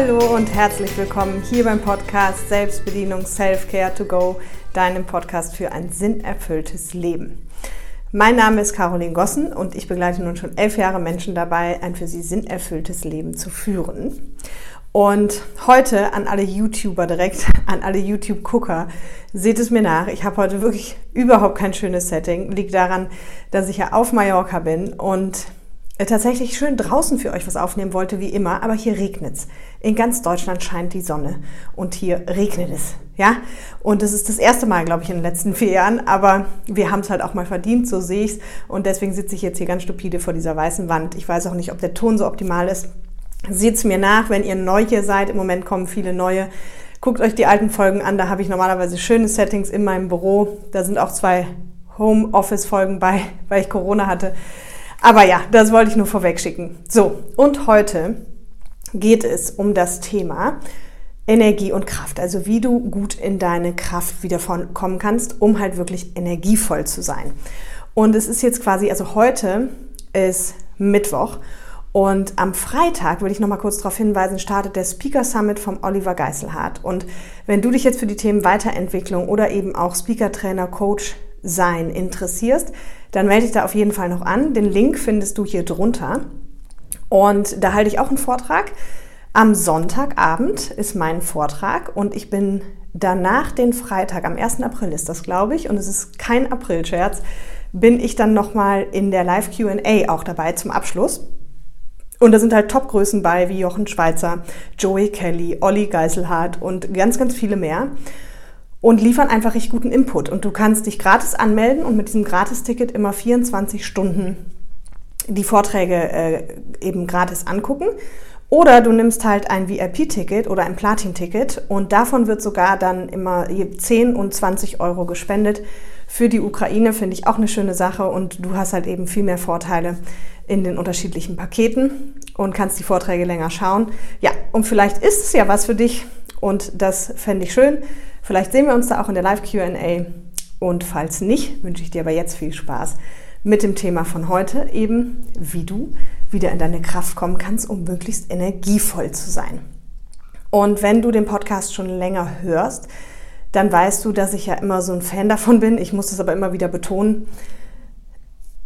Hallo und herzlich willkommen hier beim Podcast Selbstbedienung Self-Care to Go, deinem Podcast für ein sinnerfülltes Leben. Mein Name ist Caroline Gossen und ich begleite nun schon elf Jahre Menschen dabei, ein für sie sinnerfülltes Leben zu führen. Und heute an alle YouTuber direkt, an alle YouTube-Gucker, seht es mir nach. Ich habe heute wirklich überhaupt kein schönes Setting. Liegt daran, dass ich ja auf Mallorca bin und tatsächlich schön draußen für euch was aufnehmen wollte, wie immer, aber hier regnet's. In ganz Deutschland scheint die Sonne und hier regnet es, ja? Und das ist das erste Mal, glaube ich, in den letzten vier Jahren, aber wir haben es halt auch mal verdient, so sehe ich's und deswegen sitze ich jetzt hier ganz stupide vor dieser weißen Wand. Ich weiß auch nicht, ob der Ton so optimal ist. Seht's mir nach, wenn ihr neu hier seid. Im Moment kommen viele neue. Guckt euch die alten Folgen an, da habe ich normalerweise schöne Settings in meinem Büro. Da sind auch zwei Homeoffice-Folgen bei, weil ich Corona hatte. Aber ja, das wollte ich nur vorweg schicken. So, und heute geht es um das Thema Energie und Kraft. Also wie du gut in deine Kraft wieder kommen kannst, um halt wirklich energievoll zu sein. Und es ist jetzt quasi, also heute ist Mittwoch und am Freitag, will ich noch mal kurz darauf hinweisen, startet der Speaker Summit vom Oliver Geiselhardt. Und wenn du dich jetzt für die Themen Weiterentwicklung oder eben auch Speaker Trainer, Coach sein interessierst, dann melde dich da auf jeden Fall noch an. Den Link findest du hier drunter. Und da halte ich auch einen Vortrag. Am Sonntagabend ist mein Vortrag und ich bin danach den Freitag, am 1. April ist das, glaube ich, und es ist kein Aprilscherz, bin ich dann nochmal in der Live QA auch dabei zum Abschluss. Und da sind halt Topgrößen bei, wie Jochen Schweizer, Joey Kelly, Olli Geiselhardt und ganz, ganz viele mehr und liefern einfach richtig guten Input. Und du kannst dich gratis anmelden und mit diesem Gratis-Ticket immer 24 Stunden die Vorträge äh, eben gratis angucken. Oder du nimmst halt ein VIP-Ticket oder ein Platin-Ticket und davon wird sogar dann immer 10 und 20 Euro gespendet. Für die Ukraine finde ich auch eine schöne Sache und du hast halt eben viel mehr Vorteile in den unterschiedlichen Paketen und kannst die Vorträge länger schauen. Ja, und vielleicht ist es ja was für dich und das fände ich schön. Vielleicht sehen wir uns da auch in der Live-QA. Und falls nicht, wünsche ich dir aber jetzt viel Spaß mit dem Thema von heute, eben wie du wieder in deine Kraft kommen kannst, um möglichst energievoll zu sein. Und wenn du den Podcast schon länger hörst, dann weißt du, dass ich ja immer so ein Fan davon bin. Ich muss das aber immer wieder betonen.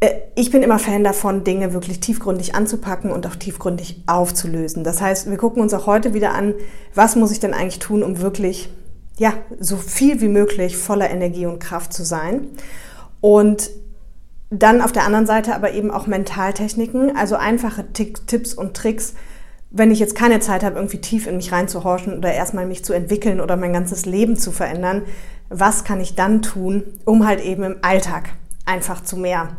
Äh, ich bin immer Fan davon, Dinge wirklich tiefgründig anzupacken und auch tiefgründig aufzulösen. Das heißt, wir gucken uns auch heute wieder an, was muss ich denn eigentlich tun, um wirklich ja, so viel wie möglich voller Energie und Kraft zu sein. Und dann auf der anderen Seite aber eben auch Mentaltechniken, also einfache Tipps und Tricks, wenn ich jetzt keine Zeit habe, irgendwie tief in mich reinzuhorchen oder erstmal mich zu entwickeln oder mein ganzes Leben zu verändern, was kann ich dann tun, um halt eben im Alltag einfach zu mehr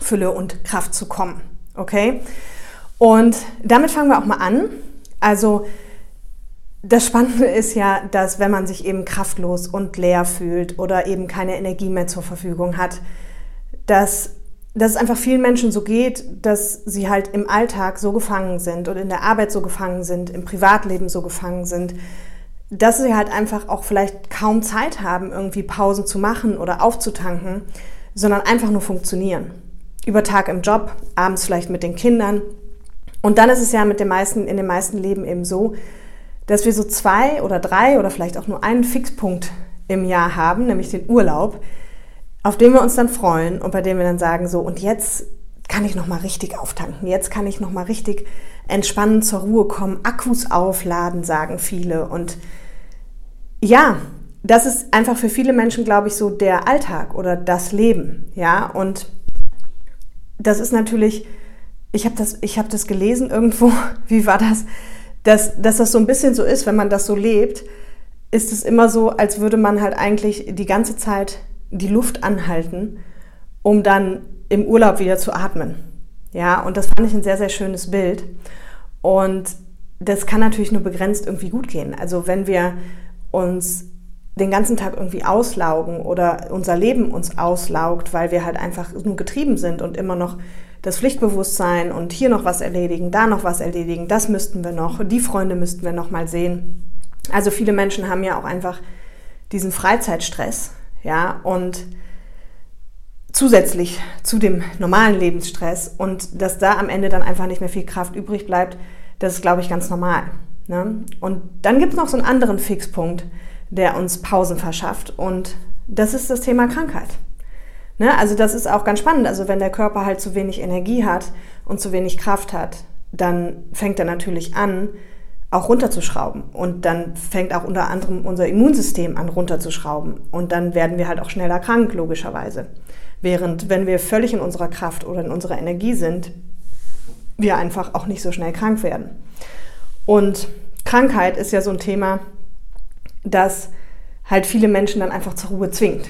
Fülle und Kraft zu kommen. Okay? Und damit fangen wir auch mal an. Also das Spannende ist ja, dass wenn man sich eben kraftlos und leer fühlt oder eben keine Energie mehr zur Verfügung hat, dass, dass es einfach vielen Menschen so geht, dass sie halt im Alltag so gefangen sind und in der Arbeit so gefangen sind, im Privatleben so gefangen sind, dass sie halt einfach auch vielleicht kaum Zeit haben, irgendwie Pausen zu machen oder aufzutanken, sondern einfach nur funktionieren. Über Tag im Job, abends vielleicht mit den Kindern. Und dann ist es ja mit den meisten, in den meisten Leben eben so, dass wir so zwei oder drei oder vielleicht auch nur einen Fixpunkt im Jahr haben, nämlich den Urlaub, auf den wir uns dann freuen und bei dem wir dann sagen so und jetzt kann ich noch mal richtig auftanken. Jetzt kann ich noch mal richtig entspannen zur Ruhe kommen, Akkus aufladen, sagen viele und ja, das ist einfach für viele Menschen, glaube ich, so der Alltag oder das Leben, ja, und das ist natürlich ich habe das ich habe das gelesen irgendwo, wie war das? Dass, dass das so ein bisschen so ist, wenn man das so lebt, ist es immer so, als würde man halt eigentlich die ganze Zeit die Luft anhalten, um dann im Urlaub wieder zu atmen. Ja, und das fand ich ein sehr, sehr schönes Bild. Und das kann natürlich nur begrenzt irgendwie gut gehen. Also wenn wir uns den ganzen Tag irgendwie auslaugen oder unser Leben uns auslaugt, weil wir halt einfach nur getrieben sind und immer noch das Pflichtbewusstsein und hier noch was erledigen, da noch was erledigen, das müssten wir noch, die Freunde müssten wir noch mal sehen. Also viele Menschen haben ja auch einfach diesen Freizeitstress, ja, und zusätzlich zu dem normalen Lebensstress und dass da am Ende dann einfach nicht mehr viel Kraft übrig bleibt, das ist, glaube ich, ganz normal. Ne? Und dann gibt es noch so einen anderen Fixpunkt, der uns Pausen verschafft. Und das ist das Thema Krankheit. Ne? Also das ist auch ganz spannend. Also wenn der Körper halt zu wenig Energie hat und zu wenig Kraft hat, dann fängt er natürlich an, auch runterzuschrauben. Und dann fängt auch unter anderem unser Immunsystem an, runterzuschrauben. Und dann werden wir halt auch schneller krank, logischerweise. Während, wenn wir völlig in unserer Kraft oder in unserer Energie sind, wir einfach auch nicht so schnell krank werden. Und Krankheit ist ja so ein Thema, das halt viele Menschen dann einfach zur Ruhe zwingt.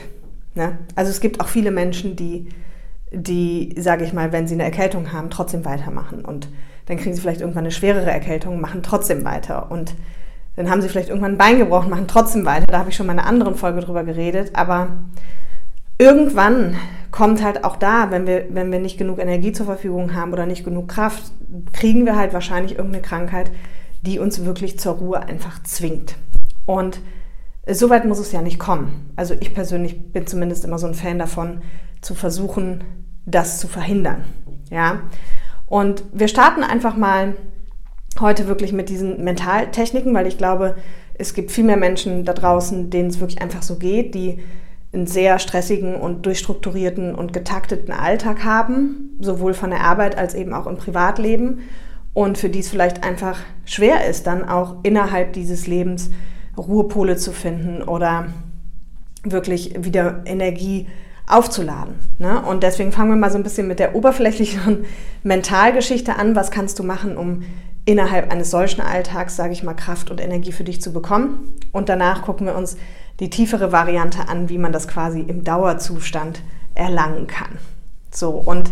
Ne? Also es gibt auch viele Menschen, die, die, sage ich mal, wenn sie eine Erkältung haben, trotzdem weitermachen. Und dann kriegen sie vielleicht irgendwann eine schwerere Erkältung, machen trotzdem weiter. Und dann haben sie vielleicht irgendwann ein Bein gebrochen, machen trotzdem weiter. Da habe ich schon mal in einer anderen Folge drüber geredet. Aber irgendwann kommt halt auch da, wenn wir, wenn wir nicht genug Energie zur Verfügung haben oder nicht genug Kraft, kriegen wir halt wahrscheinlich irgendeine Krankheit, die uns wirklich zur Ruhe einfach zwingt. Und so weit muss es ja nicht kommen. Also ich persönlich bin zumindest immer so ein Fan davon, zu versuchen, das zu verhindern. Ja. Und wir starten einfach mal heute wirklich mit diesen Mentaltechniken, weil ich glaube, es gibt viel mehr Menschen da draußen, denen es wirklich einfach so geht, die einen sehr stressigen und durchstrukturierten und getakteten Alltag haben, sowohl von der Arbeit als eben auch im Privatleben und für die es vielleicht einfach schwer ist, dann auch innerhalb dieses Lebens Ruhepole zu finden oder wirklich wieder Energie aufzuladen. Ne? Und deswegen fangen wir mal so ein bisschen mit der oberflächlichen Mentalgeschichte an. Was kannst du machen, um innerhalb eines solchen Alltags, sage ich mal, Kraft und Energie für dich zu bekommen? Und danach gucken wir uns die tiefere Variante an, wie man das quasi im Dauerzustand erlangen kann. So, und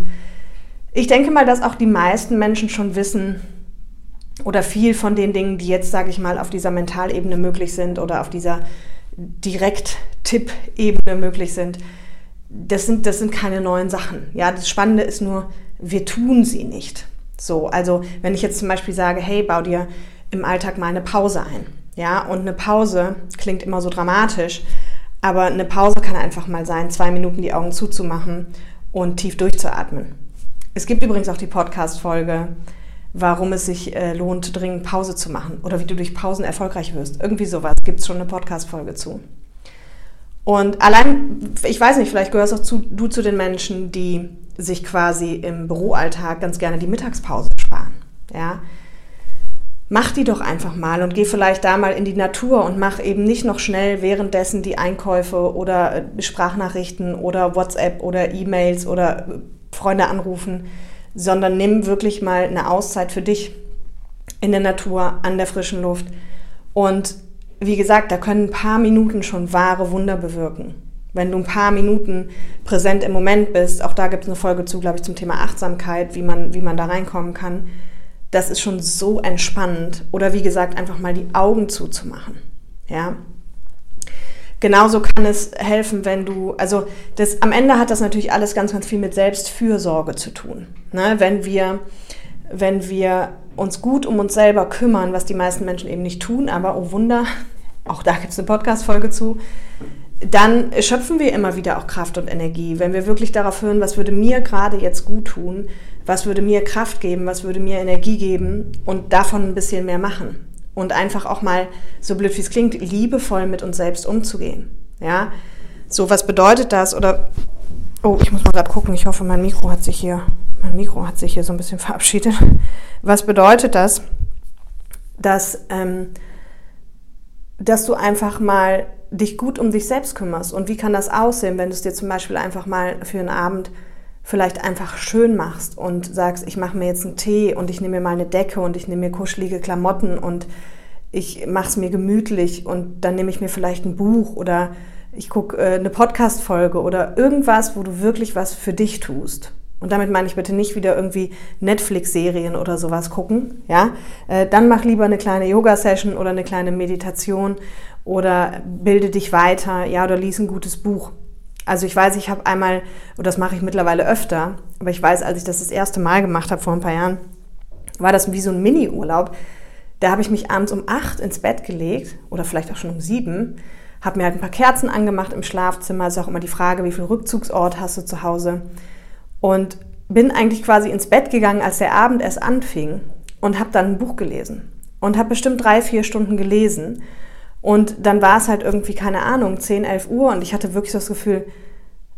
ich denke mal, dass auch die meisten Menschen schon wissen, oder viel von den Dingen, die jetzt, sage ich mal, auf dieser Mentalebene möglich sind oder auf dieser Direkt-Tipp-Ebene möglich sind, das sind, das sind keine neuen Sachen. Ja, das Spannende ist nur, wir tun sie nicht. So, also wenn ich jetzt zum Beispiel sage, hey, bau dir im Alltag mal eine Pause ein. Ja, und eine Pause klingt immer so dramatisch, aber eine Pause kann einfach mal sein, zwei Minuten die Augen zuzumachen und tief durchzuatmen. Es gibt übrigens auch die Podcast-Folge warum es sich äh, lohnt, dringend Pause zu machen oder wie du durch Pausen erfolgreich wirst. Irgendwie sowas gibt es schon eine Podcast-Folge zu. Und allein, ich weiß nicht, vielleicht gehörst auch zu, du zu den Menschen, die sich quasi im Büroalltag ganz gerne die Mittagspause sparen. Ja? Mach die doch einfach mal und geh vielleicht da mal in die Natur und mach eben nicht noch schnell währenddessen die Einkäufe oder äh, Sprachnachrichten oder WhatsApp oder E-Mails oder äh, Freunde anrufen, sondern nimm wirklich mal eine Auszeit für dich in der Natur, an der frischen Luft. Und wie gesagt, da können ein paar Minuten schon wahre Wunder bewirken. Wenn du ein paar Minuten präsent im Moment bist, auch da gibt es eine Folge zu, glaube ich, zum Thema Achtsamkeit, wie man, wie man da reinkommen kann. Das ist schon so entspannend. Oder wie gesagt, einfach mal die Augen zuzumachen. Ja, Genauso kann es helfen, wenn du, also das, am Ende hat das natürlich alles ganz, ganz viel mit Selbstfürsorge zu tun. Ne? Wenn, wir, wenn wir uns gut um uns selber kümmern, was die meisten Menschen eben nicht tun, aber oh Wunder, auch da gibt es eine Podcast-Folge zu, dann schöpfen wir immer wieder auch Kraft und Energie. Wenn wir wirklich darauf hören, was würde mir gerade jetzt gut tun, was würde mir Kraft geben, was würde mir Energie geben und davon ein bisschen mehr machen und einfach auch mal, so blöd wie es klingt, liebevoll mit uns selbst umzugehen. Ja, so was bedeutet das? Oder, oh, ich muss mal gerade gucken, ich hoffe, mein Mikro hat sich hier, mein Mikro hat sich hier so ein bisschen verabschiedet. Was bedeutet das? Dass, ähm, dass du einfach mal dich gut um dich selbst kümmerst. Und wie kann das aussehen, wenn du es dir zum Beispiel einfach mal für einen Abend vielleicht einfach schön machst und sagst, ich mache mir jetzt einen Tee und ich nehme mir mal eine Decke und ich nehme mir kuschelige Klamotten und ich mache es mir gemütlich und dann nehme ich mir vielleicht ein Buch oder ich gucke äh, eine Podcast-Folge oder irgendwas, wo du wirklich was für dich tust. Und damit meine ich bitte nicht wieder irgendwie Netflix-Serien oder sowas gucken, ja. Äh, dann mach lieber eine kleine Yoga-Session oder eine kleine Meditation oder bilde dich weiter, ja, oder lies ein gutes Buch. Also ich weiß, ich habe einmal, und das mache ich mittlerweile öfter, aber ich weiß, als ich das das erste Mal gemacht habe vor ein paar Jahren, war das wie so ein Mini-Urlaub. Da habe ich mich abends um acht ins Bett gelegt oder vielleicht auch schon um sieben, habe mir halt ein paar Kerzen angemacht im Schlafzimmer. Ist auch immer die Frage, wie viel Rückzugsort hast du zu Hause? Und bin eigentlich quasi ins Bett gegangen, als der Abend erst anfing und habe dann ein Buch gelesen. und habe bestimmt drei, vier Stunden gelesen. Und dann war es halt irgendwie, keine Ahnung, 10, 11 Uhr und ich hatte wirklich das Gefühl,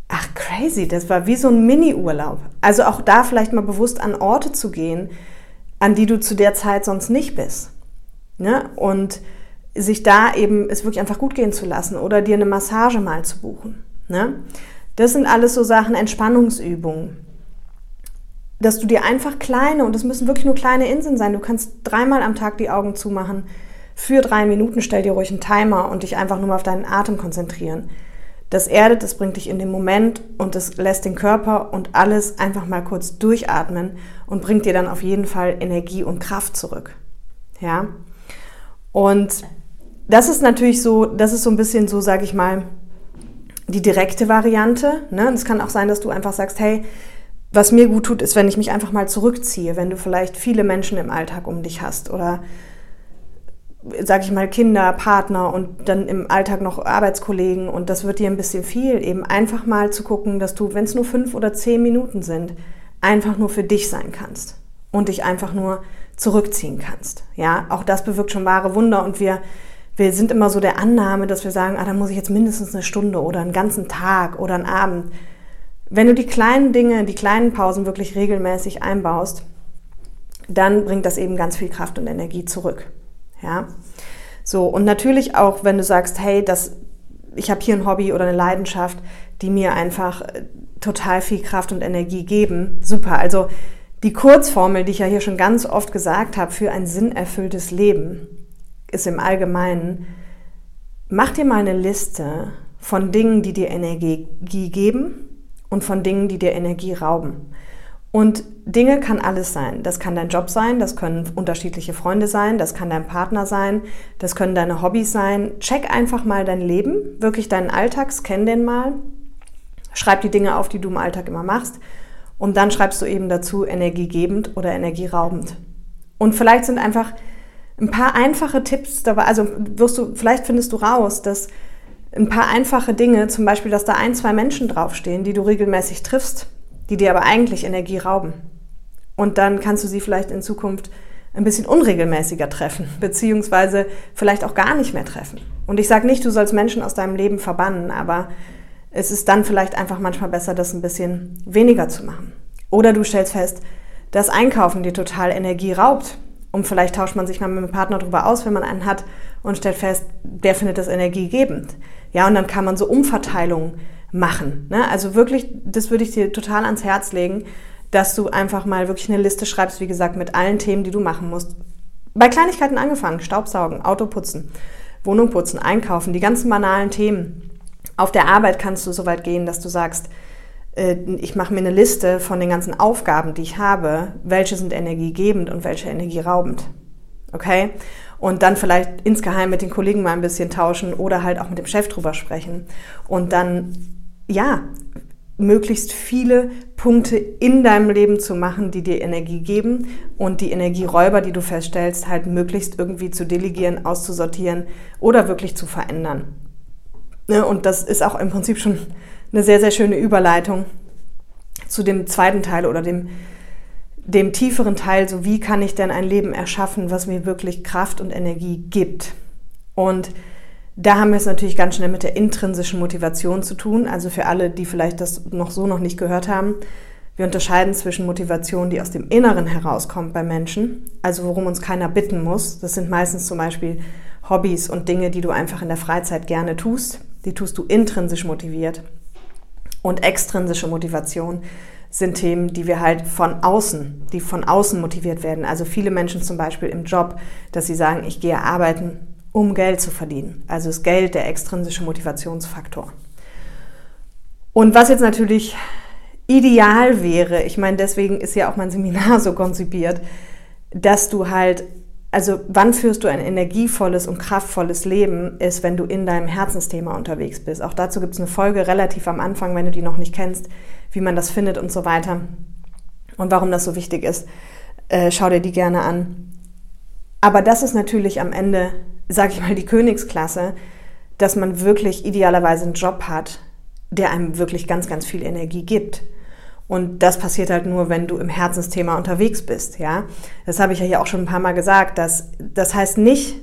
ach crazy, das war wie so ein Mini-Urlaub. Also auch da vielleicht mal bewusst an Orte zu gehen, an die du zu der Zeit sonst nicht bist. Ne? Und sich da eben es wirklich einfach gut gehen zu lassen oder dir eine Massage mal zu buchen. Ne? Das sind alles so Sachen, Entspannungsübungen. Dass du dir einfach kleine, und das müssen wirklich nur kleine Inseln sein, du kannst dreimal am Tag die Augen zumachen, für drei Minuten stell dir ruhig einen Timer und dich einfach nur mal auf deinen Atem konzentrieren. Das erdet, das bringt dich in den Moment und das lässt den Körper und alles einfach mal kurz durchatmen und bringt dir dann auf jeden Fall Energie und Kraft zurück. Ja? Und das ist natürlich so, das ist so ein bisschen so, sage ich mal, die direkte Variante. Ne? Es kann auch sein, dass du einfach sagst, hey, was mir gut tut, ist, wenn ich mich einfach mal zurückziehe, wenn du vielleicht viele Menschen im Alltag um dich hast oder sag ich mal, Kinder, Partner und dann im Alltag noch Arbeitskollegen und das wird dir ein bisschen viel, eben einfach mal zu gucken, dass du, wenn es nur fünf oder zehn Minuten sind, einfach nur für dich sein kannst und dich einfach nur zurückziehen kannst. Ja, auch das bewirkt schon wahre Wunder und wir wir sind immer so der Annahme, dass wir sagen, ah, da muss ich jetzt mindestens eine Stunde oder einen ganzen Tag oder einen Abend. Wenn du die kleinen Dinge, die kleinen Pausen wirklich regelmäßig einbaust, dann bringt das eben ganz viel Kraft und Energie zurück. Ja. So, und natürlich auch, wenn du sagst, hey, das, ich habe hier ein Hobby oder eine Leidenschaft, die mir einfach äh, total viel Kraft und Energie geben, super. Also die Kurzformel, die ich ja hier schon ganz oft gesagt habe, für ein sinnerfülltes Leben, ist im Allgemeinen, mach dir mal eine Liste von Dingen, die dir Energie geben und von Dingen, die dir Energie rauben. Und Dinge kann alles sein. Das kann dein Job sein, das können unterschiedliche Freunde sein, das kann dein Partner sein, das können deine Hobbys sein. Check einfach mal dein Leben, wirklich deinen Alltag, scan den mal. Schreib die Dinge auf, die du im Alltag immer machst. Und dann schreibst du eben dazu energiegebend oder energieraubend. Und vielleicht sind einfach ein paar einfache Tipps dabei, also wirst du, vielleicht findest du raus, dass ein paar einfache Dinge, zum Beispiel, dass da ein, zwei Menschen draufstehen, die du regelmäßig triffst, die dir aber eigentlich Energie rauben. Und dann kannst du sie vielleicht in Zukunft ein bisschen unregelmäßiger treffen, beziehungsweise vielleicht auch gar nicht mehr treffen. Und ich sage nicht, du sollst Menschen aus deinem Leben verbannen, aber es ist dann vielleicht einfach manchmal besser, das ein bisschen weniger zu machen. Oder du stellst fest, dass Einkaufen dir total Energie raubt und vielleicht tauscht man sich mal mit dem Partner darüber aus, wenn man einen hat und stellt fest, der findet das energiegebend. Ja, und dann kann man so Umverteilungen machen. Ne? Also wirklich, das würde ich dir total ans Herz legen, dass du einfach mal wirklich eine Liste schreibst, wie gesagt, mit allen Themen, die du machen musst. Bei Kleinigkeiten angefangen, Staubsaugen, Auto putzen, Wohnung putzen, einkaufen, die ganzen banalen Themen. Auf der Arbeit kannst du so weit gehen, dass du sagst, äh, ich mache mir eine Liste von den ganzen Aufgaben, die ich habe, welche sind energiegebend und welche energieraubend. Okay? Und dann vielleicht insgeheim mit den Kollegen mal ein bisschen tauschen oder halt auch mit dem Chef drüber sprechen. Und dann, ja, möglichst viele Punkte in deinem Leben zu machen, die dir Energie geben und die Energieräuber, die du feststellst, halt möglichst irgendwie zu delegieren, auszusortieren oder wirklich zu verändern. Ne, und das ist auch im Prinzip schon eine sehr, sehr schöne Überleitung zu dem zweiten Teil oder dem, dem tieferen Teil, so wie kann ich denn ein Leben erschaffen, was mir wirklich Kraft und Energie gibt. Und da haben wir es natürlich ganz schnell mit der intrinsischen Motivation zu tun. Also für alle, die vielleicht das noch so noch nicht gehört haben, wir unterscheiden zwischen Motivation, die aus dem Inneren herauskommt bei Menschen, also worum uns keiner bitten muss. Das sind meistens zum Beispiel Hobbys und Dinge, die du einfach in der Freizeit gerne tust. Die tust du intrinsisch motiviert. Und extrinsische Motivation sind Themen, die wir halt von außen, die von außen motiviert werden. Also viele Menschen zum Beispiel im Job, dass sie sagen, ich gehe arbeiten, um Geld zu verdienen. Also ist Geld der extrinsische Motivationsfaktor. Und was jetzt natürlich ideal wäre, ich meine, deswegen ist ja auch mein Seminar so konzipiert, dass du halt also wann führst du ein energievolles und kraftvolles Leben, ist, wenn du in deinem Herzensthema unterwegs bist. Auch dazu gibt es eine Folge relativ am Anfang, wenn du die noch nicht kennst, wie man das findet und so weiter. Und warum das so wichtig ist, äh, schau dir die gerne an. Aber das ist natürlich am Ende, sage ich mal, die Königsklasse, dass man wirklich idealerweise einen Job hat, der einem wirklich ganz, ganz viel Energie gibt. Und das passiert halt nur, wenn du im Herzensthema unterwegs bist, ja. Das habe ich ja hier auch schon ein paar Mal gesagt, dass, das heißt nicht,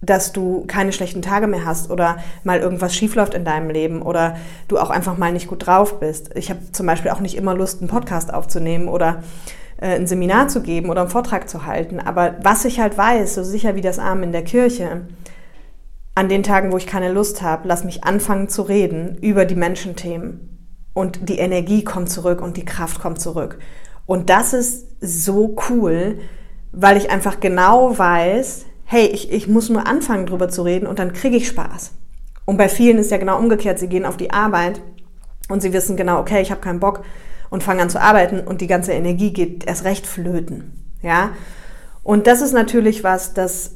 dass du keine schlechten Tage mehr hast oder mal irgendwas schiefläuft in deinem Leben oder du auch einfach mal nicht gut drauf bist. Ich habe zum Beispiel auch nicht immer Lust, einen Podcast aufzunehmen oder ein Seminar zu geben oder einen Vortrag zu halten. Aber was ich halt weiß, so sicher wie das Arm in der Kirche, an den Tagen, wo ich keine Lust habe, lass mich anfangen zu reden über die Menschenthemen. Und die Energie kommt zurück und die Kraft kommt zurück. Und das ist so cool, weil ich einfach genau weiß, hey, ich, ich muss nur anfangen drüber zu reden und dann kriege ich Spaß. Und bei vielen ist ja genau umgekehrt, sie gehen auf die Arbeit und sie wissen genau, okay, ich habe keinen Bock und fangen an zu arbeiten und die ganze Energie geht erst recht flöten. Ja? Und das ist natürlich was, das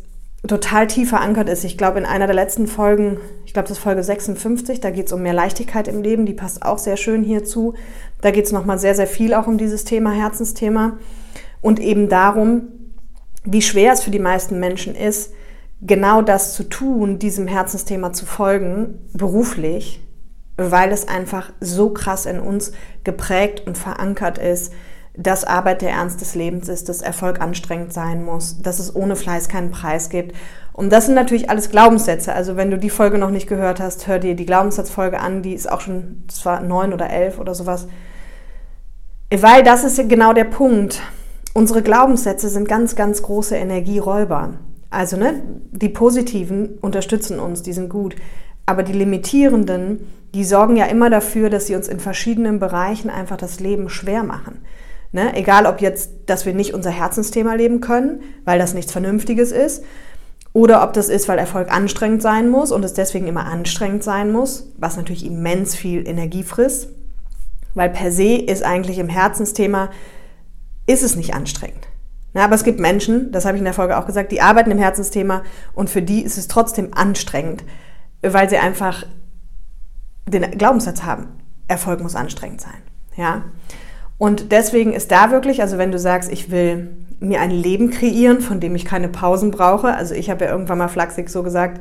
total tief verankert ist. Ich glaube, in einer der letzten Folgen, ich glaube, das ist Folge 56, da geht es um mehr Leichtigkeit im Leben, die passt auch sehr schön hierzu. Da geht es nochmal sehr, sehr viel auch um dieses Thema, Herzensthema. Und eben darum, wie schwer es für die meisten Menschen ist, genau das zu tun, diesem Herzensthema zu folgen, beruflich, weil es einfach so krass in uns geprägt und verankert ist, dass Arbeit der Ernst des Lebens ist, dass Erfolg anstrengend sein muss, dass es ohne Fleiß keinen Preis gibt. Und das sind natürlich alles Glaubenssätze. Also wenn du die Folge noch nicht gehört hast, hör dir die Glaubenssatzfolge an, die ist auch schon zwar neun oder elf oder sowas. Weil das ist genau der Punkt. Unsere Glaubenssätze sind ganz, ganz große Energieräuber. Also ne, die positiven unterstützen uns, die sind gut. Aber die limitierenden, die sorgen ja immer dafür, dass sie uns in verschiedenen Bereichen einfach das Leben schwer machen. Ne? Egal ob jetzt, dass wir nicht unser Herzensthema leben können, weil das nichts Vernünftiges ist, oder ob das ist, weil Erfolg anstrengend sein muss und es deswegen immer anstrengend sein muss, was natürlich immens viel Energie frisst. Weil per se ist eigentlich im Herzensthema, ist es nicht anstrengend. Na, aber es gibt Menschen, das habe ich in der Folge auch gesagt, die arbeiten im Herzensthema und für die ist es trotzdem anstrengend, weil sie einfach den Glaubenssatz haben, Erfolg muss anstrengend sein. Ja? Und deswegen ist da wirklich, also wenn du sagst, ich will mir ein Leben kreieren, von dem ich keine Pausen brauche, also ich habe ja irgendwann mal flachsig so gesagt,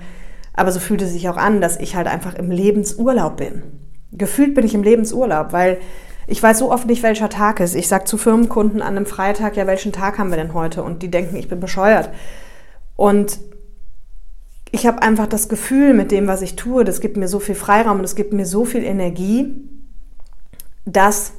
aber so fühlt es sich auch an, dass ich halt einfach im Lebensurlaub bin. Gefühlt bin ich im Lebensurlaub, weil ich weiß so oft nicht, welcher Tag ist. Ich sage zu Firmenkunden an einem Freitag, ja, welchen Tag haben wir denn heute? Und die denken, ich bin bescheuert. Und ich habe einfach das Gefühl mit dem, was ich tue, das gibt mir so viel Freiraum und es gibt mir so viel Energie, dass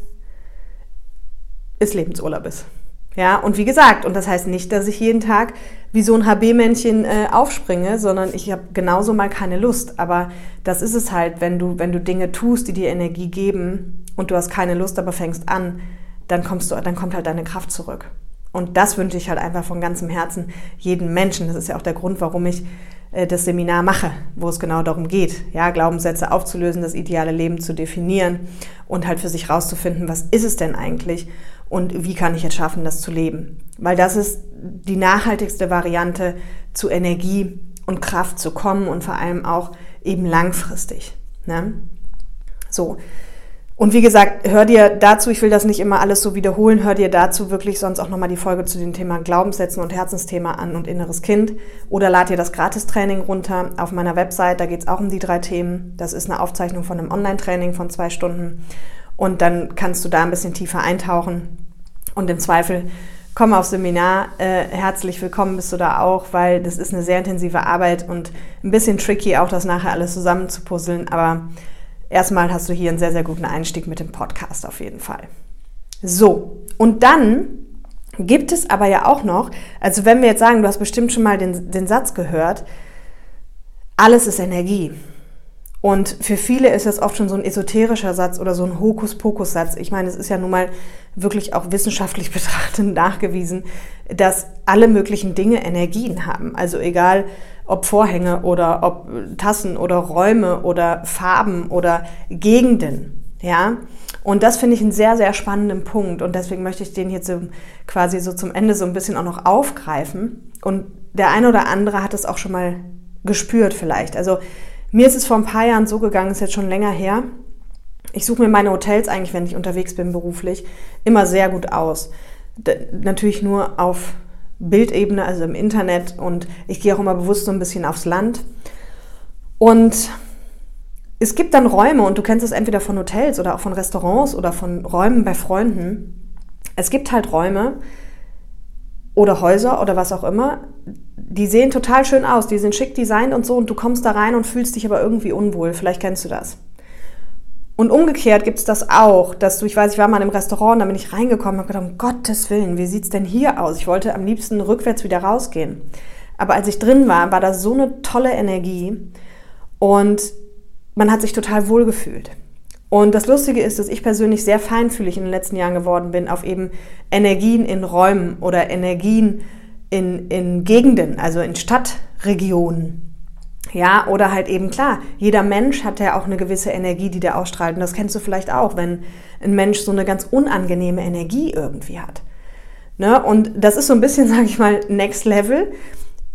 es Lebensurlaub ist. Ja, und wie gesagt, und das heißt nicht, dass ich jeden Tag wie so ein HB-Männchen äh, aufspringe, sondern ich habe genauso mal keine Lust. Aber das ist es halt, wenn du, wenn du Dinge tust, die dir Energie geben und du hast keine Lust, aber fängst an, dann kommst du, dann kommt halt deine Kraft zurück. Und das wünsche ich halt einfach von ganzem Herzen jedem Menschen. Das ist ja auch der Grund, warum ich das Seminar mache, wo es genau darum geht, ja, Glaubenssätze aufzulösen, das ideale Leben zu definieren und halt für sich rauszufinden, was ist es denn eigentlich und wie kann ich es schaffen, das zu leben. Weil das ist die nachhaltigste Variante, zu Energie und Kraft zu kommen und vor allem auch eben langfristig. Ne? So, und wie gesagt, hör dir dazu, ich will das nicht immer alles so wiederholen, hör dir dazu wirklich sonst auch nochmal die Folge zu dem Thema Glaubenssätzen und Herzensthema an und inneres Kind. Oder lad dir das Gratistraining runter auf meiner Website, da geht es auch um die drei Themen. Das ist eine Aufzeichnung von einem Online-Training von zwei Stunden. Und dann kannst du da ein bisschen tiefer eintauchen. Und im Zweifel komm aufs Seminar. Äh, herzlich willkommen bist du da auch, weil das ist eine sehr intensive Arbeit und ein bisschen tricky, auch das nachher alles zusammenzupuzzeln. Aber erstmal hast du hier einen sehr, sehr guten Einstieg mit dem Podcast auf jeden Fall. So, und dann gibt es aber ja auch noch, also wenn wir jetzt sagen, du hast bestimmt schon mal den, den Satz gehört, alles ist Energie. Und für viele ist das oft schon so ein esoterischer Satz oder so ein Hokuspokus-Satz. Ich meine, es ist ja nun mal wirklich auch wissenschaftlich betrachtet nachgewiesen, dass alle möglichen Dinge Energien haben. Also egal, ob Vorhänge oder ob Tassen oder Räume oder Farben oder Gegenden. Ja, und das finde ich einen sehr, sehr spannenden Punkt. Und deswegen möchte ich den jetzt so quasi so zum Ende so ein bisschen auch noch aufgreifen. Und der eine oder andere hat es auch schon mal gespürt vielleicht. Also mir ist es vor ein paar Jahren so gegangen, ist jetzt schon länger her. Ich suche mir meine Hotels eigentlich, wenn ich unterwegs bin beruflich, immer sehr gut aus. natürlich nur auf Bildebene, also im Internet und ich gehe auch immer bewusst so ein bisschen aufs Land. Und es gibt dann Räume und du kennst es entweder von Hotels oder auch von Restaurants oder von Räumen bei Freunden. Es gibt halt Räume oder Häuser oder was auch immer, die sehen total schön aus, die sind schick designt und so und du kommst da rein und fühlst dich aber irgendwie unwohl. Vielleicht kennst du das. Und umgekehrt gibt es das auch, dass du, ich weiß, ich war mal in einem Restaurant, da bin ich reingekommen und gedacht, um Gottes Willen, wie sieht es denn hier aus? Ich wollte am liebsten rückwärts wieder rausgehen. Aber als ich drin war, war da so eine tolle Energie und man hat sich total wohl gefühlt. Und das Lustige ist, dass ich persönlich sehr feinfühlig in den letzten Jahren geworden bin auf eben Energien in Räumen oder Energien in, in Gegenden, also in Stadtregionen. Ja, oder halt eben klar, jeder Mensch hat ja auch eine gewisse Energie, die der ausstrahlt. Und das kennst du vielleicht auch, wenn ein Mensch so eine ganz unangenehme Energie irgendwie hat. Ne? Und das ist so ein bisschen, sage ich mal, Next Level.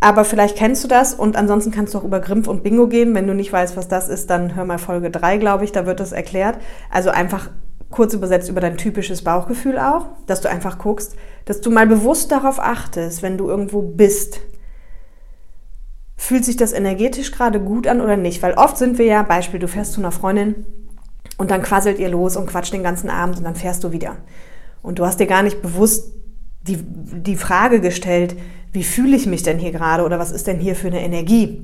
Aber vielleicht kennst du das und ansonsten kannst du auch über Grimpf und Bingo gehen. Wenn du nicht weißt, was das ist, dann hör mal Folge 3, glaube ich, da wird das erklärt. Also einfach kurz übersetzt über dein typisches Bauchgefühl auch, dass du einfach guckst, dass du mal bewusst darauf achtest, wenn du irgendwo bist. Fühlt sich das energetisch gerade gut an oder nicht? Weil oft sind wir ja, Beispiel, du fährst zu einer Freundin und dann quasselt ihr los und quatscht den ganzen Abend und dann fährst du wieder. Und du hast dir gar nicht bewusst die, die Frage gestellt, wie fühle ich mich denn hier gerade oder was ist denn hier für eine Energie?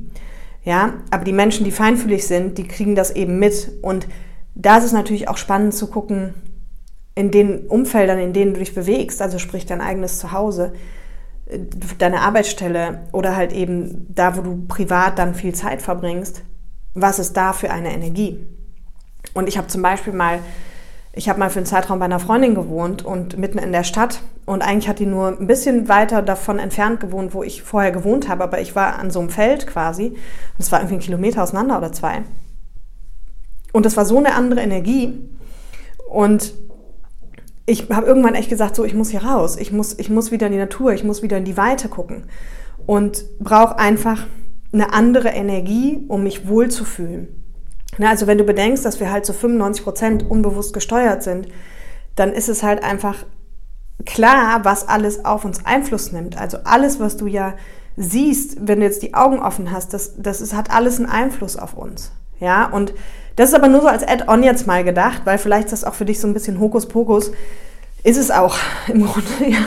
Ja, aber die Menschen, die feinfühlig sind, die kriegen das eben mit. Und da ist es natürlich auch spannend zu gucken, in den Umfeldern, in denen du dich bewegst, also sprich dein eigenes Zuhause, deine Arbeitsstelle oder halt eben da, wo du privat dann viel Zeit verbringst, was ist da für eine Energie? Und ich habe zum Beispiel mal ich habe mal für einen Zeitraum bei einer Freundin gewohnt und mitten in der Stadt. Und eigentlich hat die nur ein bisschen weiter davon entfernt gewohnt, wo ich vorher gewohnt habe. Aber ich war an so einem Feld quasi. Und es war irgendwie ein Kilometer auseinander oder zwei. Und das war so eine andere Energie. Und ich habe irgendwann echt gesagt, so, ich muss hier raus. Ich muss, ich muss wieder in die Natur. Ich muss wieder in die Weite gucken. Und brauche einfach eine andere Energie, um mich wohlzufühlen. Na, also wenn du bedenkst, dass wir halt zu so 95 Prozent unbewusst gesteuert sind, dann ist es halt einfach klar, was alles auf uns Einfluss nimmt. Also alles, was du ja siehst, wenn du jetzt die Augen offen hast, das, das ist, hat alles einen Einfluss auf uns. Ja, und das ist aber nur so als Add-on jetzt mal gedacht, weil vielleicht ist das auch für dich so ein bisschen Hokuspokus. Ist es auch im Grunde, ja.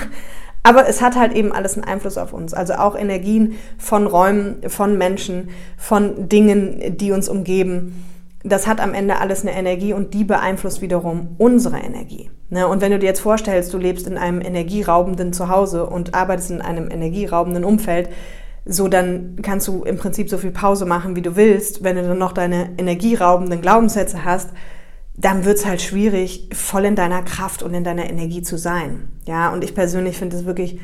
Aber es hat halt eben alles einen Einfluss auf uns. Also auch Energien von Räumen, von Menschen, von Dingen, die uns umgeben das hat am Ende alles eine Energie und die beeinflusst wiederum unsere Energie. Ne? Und wenn du dir jetzt vorstellst, du lebst in einem energieraubenden Zuhause und arbeitest in einem energieraubenden Umfeld, so dann kannst du im Prinzip so viel Pause machen, wie du willst. Wenn du dann noch deine energieraubenden Glaubenssätze hast, dann wird es halt schwierig, voll in deiner Kraft und in deiner Energie zu sein. Ja, und ich persönlich finde es wirklich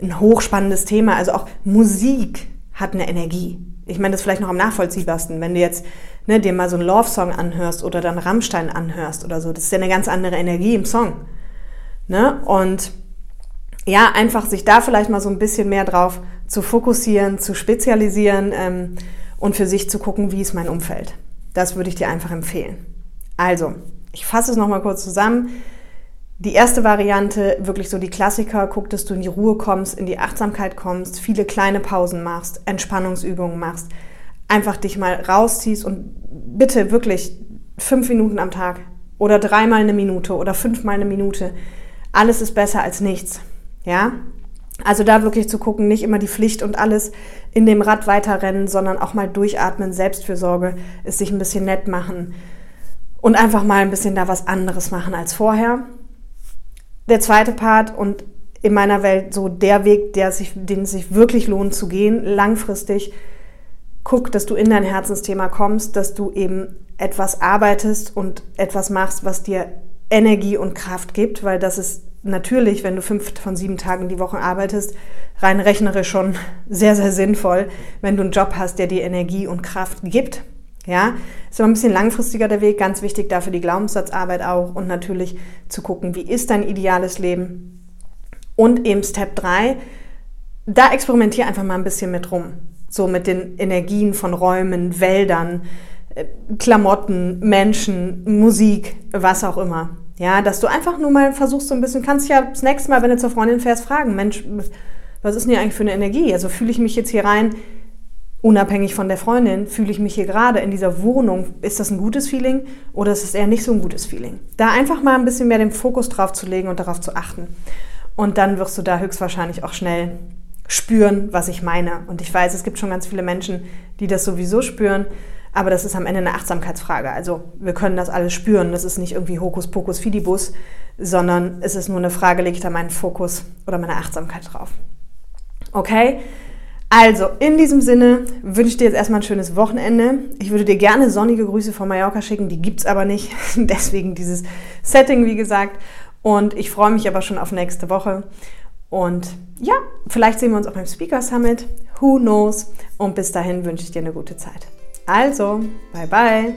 ein hochspannendes Thema. Also auch Musik hat eine Energie. Ich meine, das ist vielleicht noch am nachvollziehbarsten, wenn du jetzt ne, dir mal so einen Love-Song anhörst oder dann Rammstein anhörst oder so. Das ist ja eine ganz andere Energie im Song. Ne? Und ja, einfach sich da vielleicht mal so ein bisschen mehr drauf zu fokussieren, zu spezialisieren ähm, und für sich zu gucken, wie ist mein Umfeld. Das würde ich dir einfach empfehlen. Also, ich fasse es nochmal kurz zusammen. Die erste Variante, wirklich so die Klassiker, guck, dass du in die Ruhe kommst, in die Achtsamkeit kommst, viele kleine Pausen machst, Entspannungsübungen machst, einfach dich mal rausziehst und bitte wirklich fünf Minuten am Tag oder dreimal eine Minute oder fünfmal eine Minute. Alles ist besser als nichts. Ja? Also da wirklich zu gucken, nicht immer die Pflicht und alles in dem Rad weiterrennen, sondern auch mal durchatmen, Selbstfürsorge, es sich ein bisschen nett machen und einfach mal ein bisschen da was anderes machen als vorher der zweite Part und in meiner Welt so der Weg, der sich, den es sich wirklich lohnt zu gehen, langfristig. Guck, dass du in dein Herzensthema kommst, dass du eben etwas arbeitest und etwas machst, was dir Energie und Kraft gibt, weil das ist natürlich, wenn du fünf von sieben Tagen die Woche arbeitest, rein rechnerisch schon sehr, sehr sinnvoll, wenn du einen Job hast, der dir Energie und Kraft gibt. Ja, ist aber ein bisschen langfristiger der Weg, ganz wichtig dafür die Glaubenssatzarbeit auch und natürlich zu gucken, wie ist dein ideales Leben. Und eben Step 3, da experimentiere einfach mal ein bisschen mit rum. So mit den Energien von Räumen, Wäldern, äh, Klamotten, Menschen, Musik, was auch immer. Ja, dass du einfach nur mal versuchst so ein bisschen, kannst ja das nächste Mal, wenn du zur Freundin fährst, fragen, Mensch, was ist denn hier eigentlich für eine Energie? Also fühle ich mich jetzt hier rein unabhängig von der Freundin, fühle ich mich hier gerade in dieser Wohnung, ist das ein gutes Feeling oder ist es eher nicht so ein gutes Feeling? Da einfach mal ein bisschen mehr den Fokus drauf zu legen und darauf zu achten. Und dann wirst du da höchstwahrscheinlich auch schnell spüren, was ich meine. Und ich weiß, es gibt schon ganz viele Menschen, die das sowieso spüren, aber das ist am Ende eine Achtsamkeitsfrage. Also wir können das alles spüren. Das ist nicht irgendwie Hokuspokus Fidibus, sondern es ist nur eine Frage, lege ich da meinen Fokus oder meine Achtsamkeit drauf. Okay? Also, in diesem Sinne wünsche ich dir jetzt erstmal ein schönes Wochenende. Ich würde dir gerne sonnige Grüße von Mallorca schicken, die gibt es aber nicht. Deswegen dieses Setting, wie gesagt. Und ich freue mich aber schon auf nächste Woche. Und ja, vielleicht sehen wir uns auch beim Speaker Summit. Who knows? Und bis dahin wünsche ich dir eine gute Zeit. Also, bye bye.